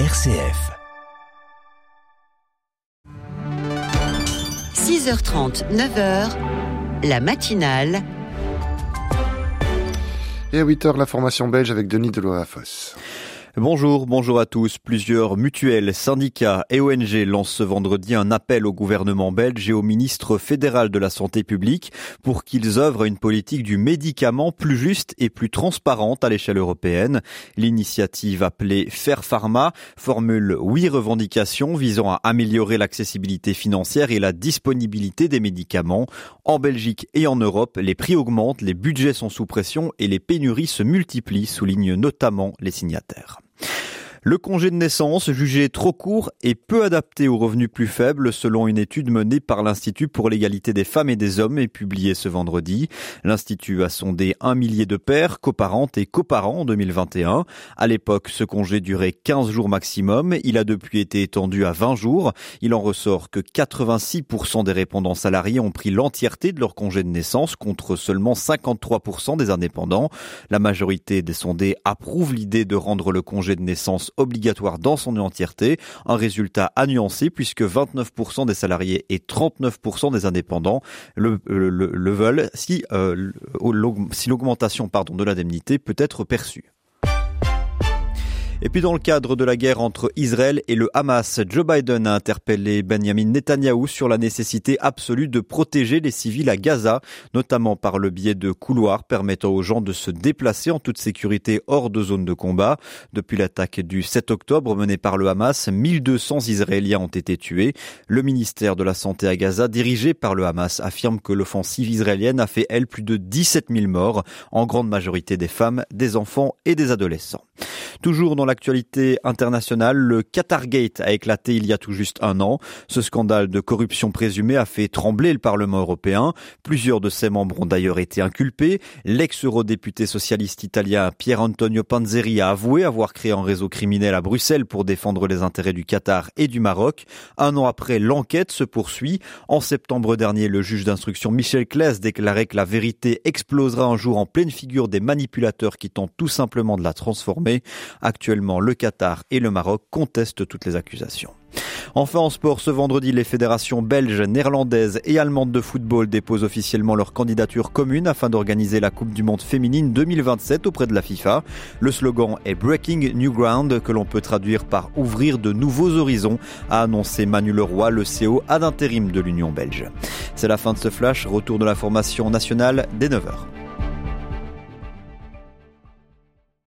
RCF. 6h30, 9h, la matinale. Et à 8h, la formation belge avec Denis Deloy-Fosse. Bonjour, bonjour à tous. Plusieurs mutuelles, syndicats et ONG lancent ce vendredi un appel au gouvernement belge et au ministre fédéral de la Santé publique pour qu'ils œuvrent à une politique du médicament plus juste et plus transparente à l'échelle européenne. L'initiative appelée Fair Pharma formule huit revendications visant à améliorer l'accessibilité financière et la disponibilité des médicaments. En Belgique et en Europe, les prix augmentent, les budgets sont sous pression et les pénuries se multiplient, soulignent notamment les signataires. Le congé de naissance jugé trop court et peu adapté aux revenus plus faibles selon une étude menée par l'Institut pour l'égalité des femmes et des hommes et publiée ce vendredi. L'Institut a sondé un millier de pères, coparentes et coparents en 2021. À l'époque, ce congé durait 15 jours maximum. Il a depuis été étendu à 20 jours. Il en ressort que 86% des répondants salariés ont pris l'entièreté de leur congé de naissance contre seulement 53% des indépendants. La majorité des sondés approuvent l'idée de rendre le congé de naissance obligatoire dans son entièreté. Un résultat à puisque 29% des salariés et 39% des indépendants le, le, veulent si, euh, si l'augmentation pardon, de l'indemnité peut être perçue. Et puis dans le cadre de la guerre entre Israël et le Hamas, Joe Biden a interpellé Benjamin Netanyahou sur la nécessité absolue de protéger les civils à Gaza, notamment par le biais de couloirs permettant aux gens de se déplacer en toute sécurité hors de zone de combat. Depuis l'attaque du 7 octobre menée par le Hamas, 1200 Israéliens ont été tués. Le ministère de la Santé à Gaza, dirigé par le Hamas, affirme que l'offensive israélienne a fait, elle, plus de 17 000 morts, en grande majorité des femmes, des enfants et des adolescents. Toujours dans l'actualité internationale, le Qatargate a éclaté il y a tout juste un an. Ce scandale de corruption présumée a fait trembler le Parlement européen. Plusieurs de ses membres ont d'ailleurs été inculpés. L'ex-eurodéputé socialiste italien Pier Antonio Panzeri a avoué avoir créé un réseau criminel à Bruxelles pour défendre les intérêts du Qatar et du Maroc. Un an après, l'enquête se poursuit. En septembre dernier, le juge d'instruction Michel Claes déclarait que la vérité explosera un jour en pleine figure des manipulateurs qui tentent tout simplement de la transformer. Actuellement, le Qatar et le Maroc contestent toutes les accusations. Enfin en sport, ce vendredi, les fédérations belges, néerlandaises et allemandes de football déposent officiellement leur candidature commune afin d'organiser la Coupe du Monde féminine 2027 auprès de la FIFA. Le slogan est Breaking New Ground que l'on peut traduire par ouvrir de nouveaux horizons, a annoncé Manu Leroy, le CO ad intérim de l'Union belge. C'est la fin de ce flash, retour de la formation nationale dès 9h.